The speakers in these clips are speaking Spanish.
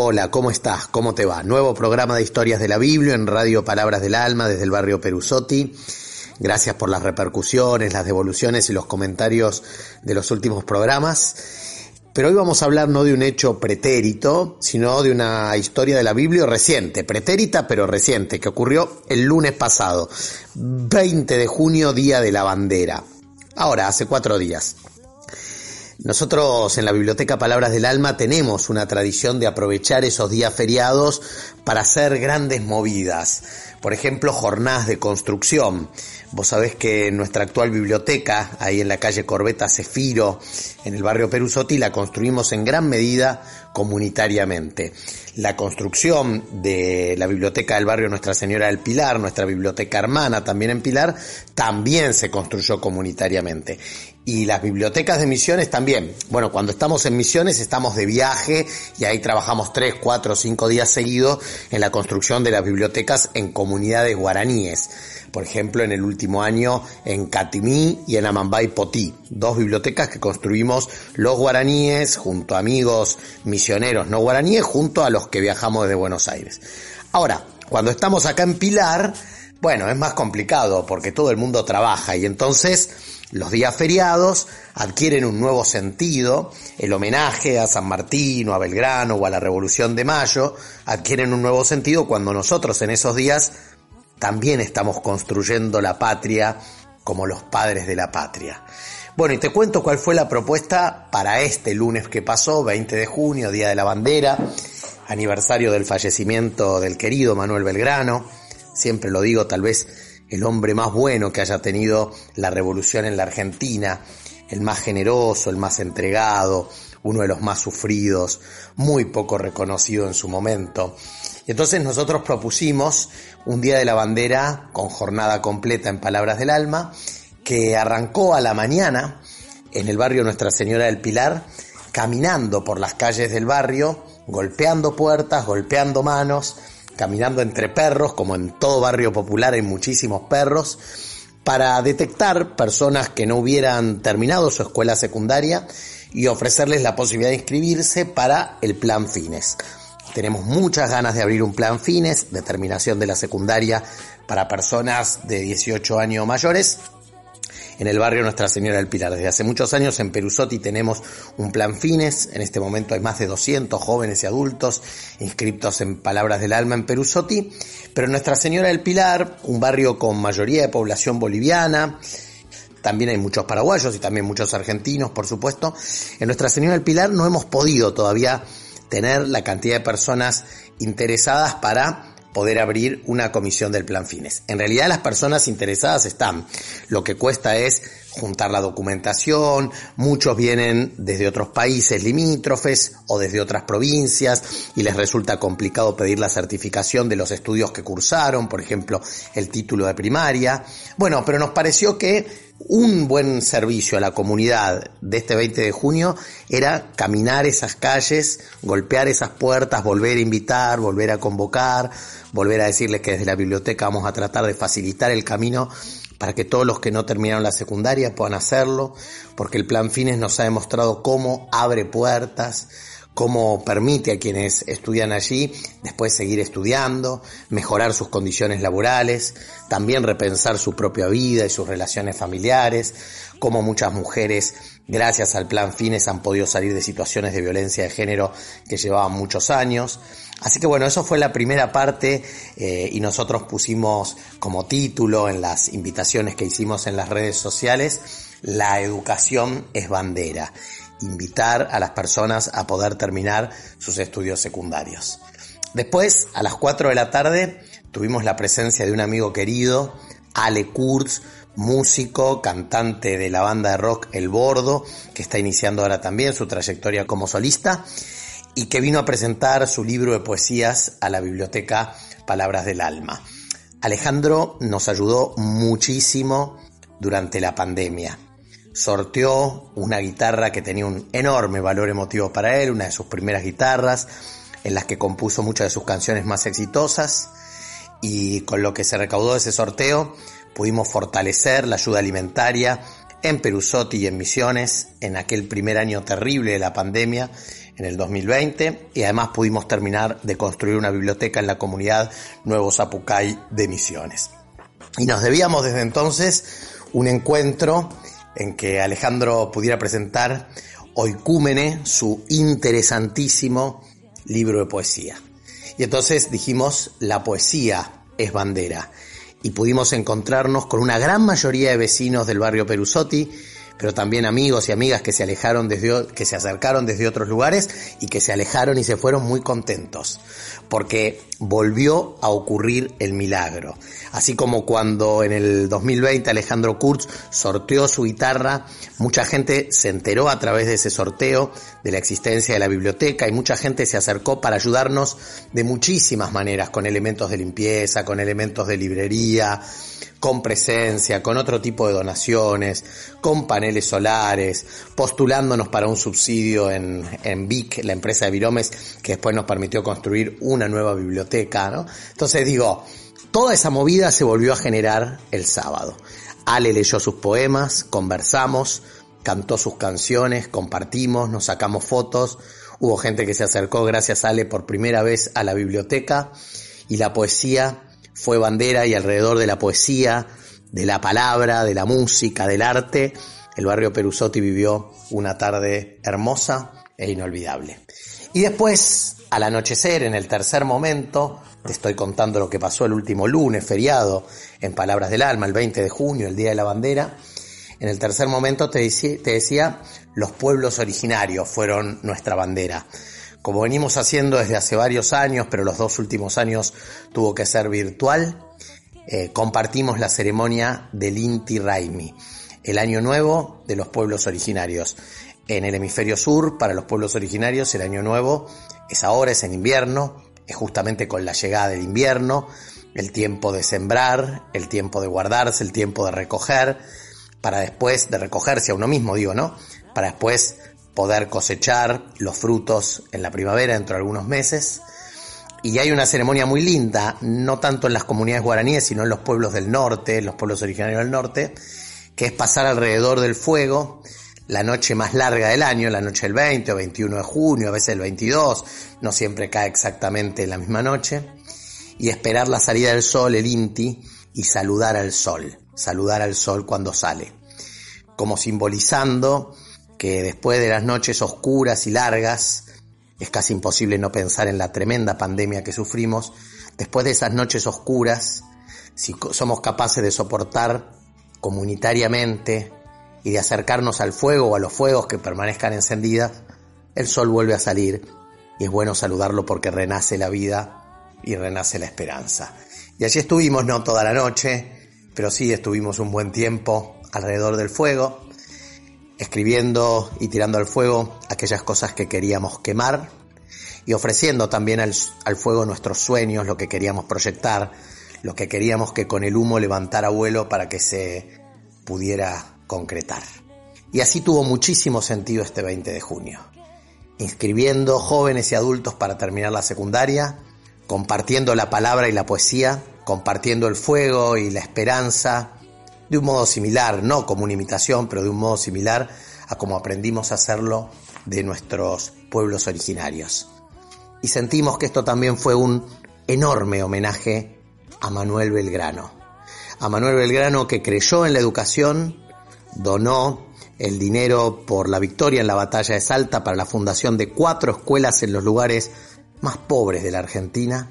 Hola, ¿cómo estás? ¿Cómo te va? Nuevo programa de historias de la Biblia en Radio Palabras del Alma desde el barrio Perusotti. Gracias por las repercusiones, las devoluciones y los comentarios de los últimos programas. Pero hoy vamos a hablar no de un hecho pretérito, sino de una historia de la Biblia reciente, pretérita pero reciente, que ocurrió el lunes pasado, 20 de junio, Día de la Bandera. Ahora, hace cuatro días. Nosotros en la Biblioteca Palabras del Alma tenemos una tradición de aprovechar esos días feriados para hacer grandes movidas. Por ejemplo, jornadas de construcción. Vos sabés que nuestra actual biblioteca, ahí en la calle Corbeta Cefiro, en el barrio Perusotti, la construimos en gran medida comunitariamente. La construcción de la biblioteca del barrio Nuestra Señora del Pilar, nuestra biblioteca hermana también en Pilar, también se construyó comunitariamente y las bibliotecas de misiones también. Bueno, cuando estamos en misiones estamos de viaje y ahí trabajamos tres, cuatro, cinco días seguidos en la construcción de las bibliotecas en comunidades guaraníes. Por ejemplo, en el último año en Catimí y en Amambay Potí, dos bibliotecas que construimos los guaraníes junto a amigos misioneros no guaraníes junto a los que viajamos desde Buenos Aires. Ahora, cuando estamos acá en Pilar, bueno, es más complicado porque todo el mundo trabaja y entonces los días feriados adquieren un nuevo sentido, el homenaje a San Martín o a Belgrano o a la Revolución de Mayo adquieren un nuevo sentido cuando nosotros en esos días también estamos construyendo la patria como los padres de la patria. Bueno, y te cuento cuál fue la propuesta para este lunes que pasó, 20 de junio, Día de la Bandera, aniversario del fallecimiento del querido Manuel Belgrano. Siempre lo digo, tal vez el hombre más bueno que haya tenido la revolución en la Argentina, el más generoso, el más entregado, uno de los más sufridos, muy poco reconocido en su momento. Y entonces nosotros propusimos un Día de la Bandera con jornada completa en Palabras del Alma, que arrancó a la mañana en el barrio Nuestra Señora del Pilar, caminando por las calles del barrio, golpeando puertas, golpeando manos, caminando entre perros, como en todo barrio popular hay muchísimos perros, para detectar personas que no hubieran terminado su escuela secundaria y ofrecerles la posibilidad de inscribirse para el plan fines. Tenemos muchas ganas de abrir un plan fines, determinación de la secundaria para personas de 18 años mayores, en el barrio Nuestra Señora del Pilar. Desde hace muchos años en Perusotti tenemos un plan fines. En este momento hay más de 200 jóvenes y adultos inscritos en Palabras del Alma en Perusotti. Pero Nuestra Señora del Pilar, un barrio con mayoría de población boliviana, también hay muchos paraguayos y también muchos argentinos, por supuesto. En Nuestra Señora del Pilar no hemos podido todavía tener la cantidad de personas interesadas para poder abrir una comisión del plan fines. En realidad las personas interesadas están. Lo que cuesta es juntar la documentación, muchos vienen desde otros países limítrofes o desde otras provincias y les resulta complicado pedir la certificación de los estudios que cursaron, por ejemplo, el título de primaria. Bueno, pero nos pareció que un buen servicio a la comunidad de este 20 de junio era caminar esas calles, golpear esas puertas, volver a invitar, volver a convocar, volver a decirles que desde la biblioteca vamos a tratar de facilitar el camino para que todos los que no terminaron la secundaria puedan hacerlo, porque el plan Fines nos ha demostrado cómo abre puertas, cómo permite a quienes estudian allí después seguir estudiando, mejorar sus condiciones laborales, también repensar su propia vida y sus relaciones familiares, cómo muchas mujeres, gracias al plan Fines, han podido salir de situaciones de violencia de género que llevaban muchos años. Así que bueno, eso fue la primera parte eh, y nosotros pusimos como título en las invitaciones que hicimos en las redes sociales, la educación es bandera invitar a las personas a poder terminar sus estudios secundarios. Después, a las 4 de la tarde, tuvimos la presencia de un amigo querido, Ale Kurz, músico, cantante de la banda de rock El Bordo, que está iniciando ahora también su trayectoria como solista y que vino a presentar su libro de poesías a la biblioteca Palabras del Alma. Alejandro nos ayudó muchísimo durante la pandemia. Sorteó una guitarra que tenía un enorme valor emotivo para él, una de sus primeras guitarras, en las que compuso muchas de sus canciones más exitosas, y con lo que se recaudó de ese sorteo pudimos fortalecer la ayuda alimentaria en Perusotti y en Misiones en aquel primer año terrible de la pandemia en el 2020 y además pudimos terminar de construir una biblioteca en la comunidad Nuevo Zapucay de Misiones. Y nos debíamos desde entonces un encuentro en que Alejandro pudiera presentar Oicúmene, su interesantísimo libro de poesía. Y entonces dijimos, la poesía es bandera y pudimos encontrarnos con una gran mayoría de vecinos del barrio Perusotti, pero también amigos y amigas que se alejaron desde, que se acercaron desde otros lugares y que se alejaron y se fueron muy contentos, porque volvió a ocurrir el milagro. Así como cuando en el 2020 Alejandro Kurz sorteó su guitarra, mucha gente se enteró a través de ese sorteo de la existencia de la biblioteca y mucha gente se acercó para ayudarnos de muchísimas maneras, con elementos de limpieza, con elementos de librería, con presencia, con otro tipo de donaciones, con paneles solares, postulándonos para un subsidio en, en VIC, la empresa de Viromes, que después nos permitió construir una nueva biblioteca, ¿no? Entonces digo, toda esa movida se volvió a generar el sábado. Ale leyó sus poemas, conversamos, cantó sus canciones, compartimos, nos sacamos fotos, hubo gente que se acercó gracias a Ale por primera vez a la biblioteca y la poesía fue bandera y alrededor de la poesía, de la palabra, de la música, del arte, el barrio Perusotti vivió una tarde hermosa e inolvidable. Y después, al anochecer, en el tercer momento, te estoy contando lo que pasó el último lunes, feriado, en Palabras del Alma, el 20 de junio, el Día de la Bandera. En el tercer momento te decía, te decía los pueblos originarios fueron nuestra bandera como venimos haciendo desde hace varios años, pero los dos últimos años tuvo que ser virtual, eh, compartimos la ceremonia del Inti Raimi, el año nuevo de los pueblos originarios. En el hemisferio sur, para los pueblos originarios, el año nuevo es ahora, es en invierno, es justamente con la llegada del invierno, el tiempo de sembrar, el tiempo de guardarse, el tiempo de recoger, para después de recogerse a uno mismo, digo, ¿no? Para después poder cosechar los frutos en la primavera dentro de algunos meses. Y hay una ceremonia muy linda, no tanto en las comunidades guaraníes, sino en los pueblos del norte, los pueblos originarios del norte, que es pasar alrededor del fuego la noche más larga del año, la noche del 20 o 21 de junio, a veces el 22, no siempre cae exactamente en la misma noche, y esperar la salida del sol, el Inti, y saludar al sol, saludar al sol cuando sale, como simbolizando que después de las noches oscuras y largas, es casi imposible no pensar en la tremenda pandemia que sufrimos, después de esas noches oscuras, si somos capaces de soportar comunitariamente y de acercarnos al fuego o a los fuegos que permanezcan encendidas, el sol vuelve a salir y es bueno saludarlo porque renace la vida y renace la esperanza. Y allí estuvimos, no toda la noche, pero sí estuvimos un buen tiempo alrededor del fuego, escribiendo y tirando al fuego aquellas cosas que queríamos quemar y ofreciendo también al, fuego nuestros sueños, lo que queríamos proyectar, lo que queríamos que con el humo levantara vuelo para que se pudiera concretar. Y así tuvo muchísimo sentido este 20 de junio. Inscribiendo jóvenes y adultos para terminar la secundaria, compartiendo la palabra y la poesía, compartiendo el fuego y la esperanza, de un modo similar, no como una imitación, pero de un modo similar a como aprendimos a hacerlo de nuestros pueblos originarios. Y sentimos que esto también fue un enorme homenaje a Manuel Belgrano. A Manuel Belgrano que creyó en la educación, donó el dinero por la victoria en la batalla de Salta para la fundación de cuatro escuelas en los lugares más pobres de la Argentina,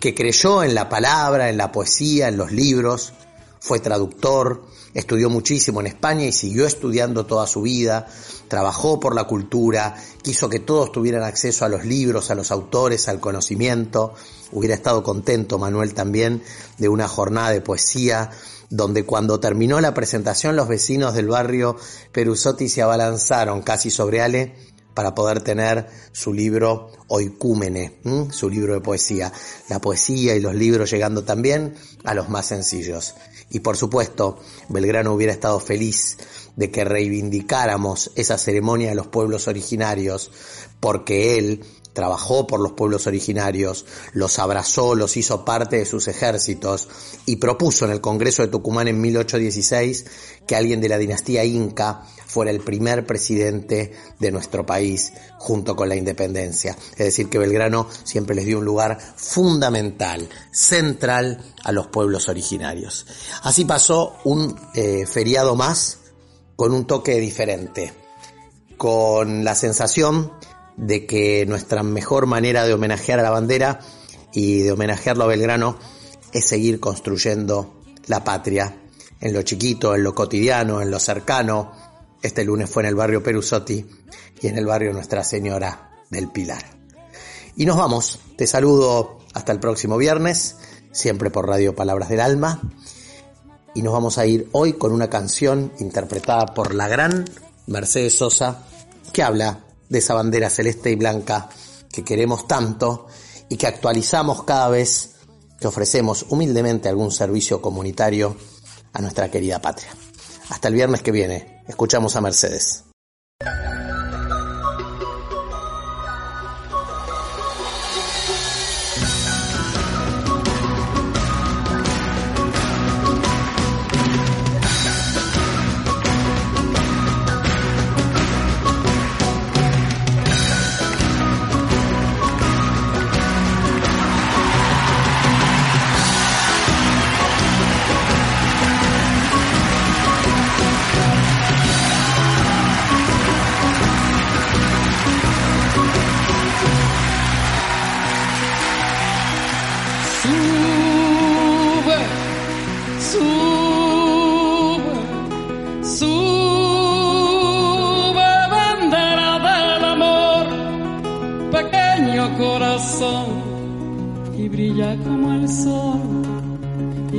que creyó en la palabra, en la poesía, en los libros, fue traductor, estudió muchísimo en España y siguió estudiando toda su vida, trabajó por la cultura, quiso que todos tuvieran acceso a los libros, a los autores, al conocimiento. Hubiera estado contento Manuel también de una jornada de poesía donde cuando terminó la presentación los vecinos del barrio Perusotti se abalanzaron casi sobre Ale para poder tener su libro Oicúmene, su libro de poesía. La poesía y los libros llegando también a los más sencillos. Y por supuesto, Belgrano hubiera estado feliz de que reivindicáramos esa ceremonia de los pueblos originarios, porque él trabajó por los pueblos originarios, los abrazó, los hizo parte de sus ejércitos y propuso en el Congreso de Tucumán en 1816 que alguien de la dinastía inca fuera el primer presidente de nuestro país junto con la independencia. Es decir, que Belgrano siempre les dio un lugar fundamental, central a los pueblos originarios. Así pasó un eh, feriado más con un toque diferente, con la sensación de que nuestra mejor manera de homenajear a la bandera y de homenajearlo a Belgrano es seguir construyendo la patria en lo chiquito, en lo cotidiano, en lo cercano. Este lunes fue en el barrio Perusotti y en el barrio Nuestra Señora del Pilar. Y nos vamos. Te saludo hasta el próximo viernes, siempre por Radio Palabras del Alma. Y nos vamos a ir hoy con una canción interpretada por la gran Mercedes Sosa que habla de esa bandera celeste y blanca que queremos tanto y que actualizamos cada vez que ofrecemos humildemente algún servicio comunitario a nuestra querida patria. Hasta el viernes que viene, escuchamos a Mercedes.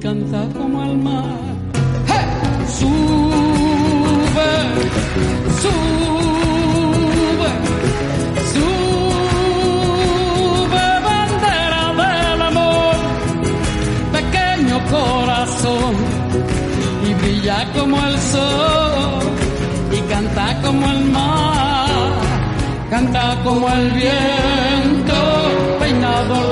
canta como el mar. ¡Eh! Sube, sube, sube, bandera del amor, pequeño corazón, y brilla como el sol, y canta como el mar, canta como el viento, peinado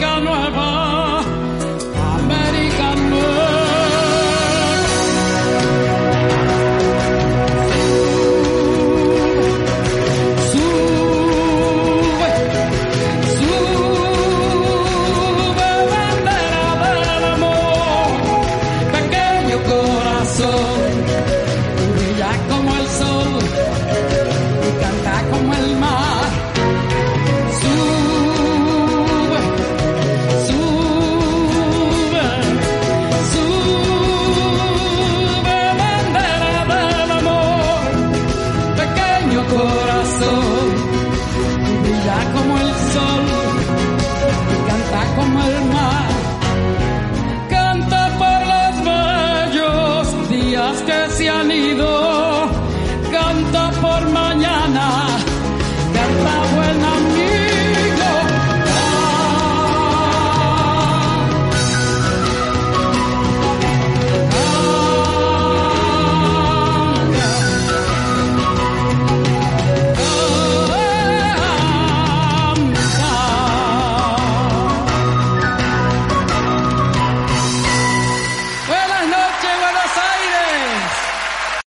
cercano a por mañana, canta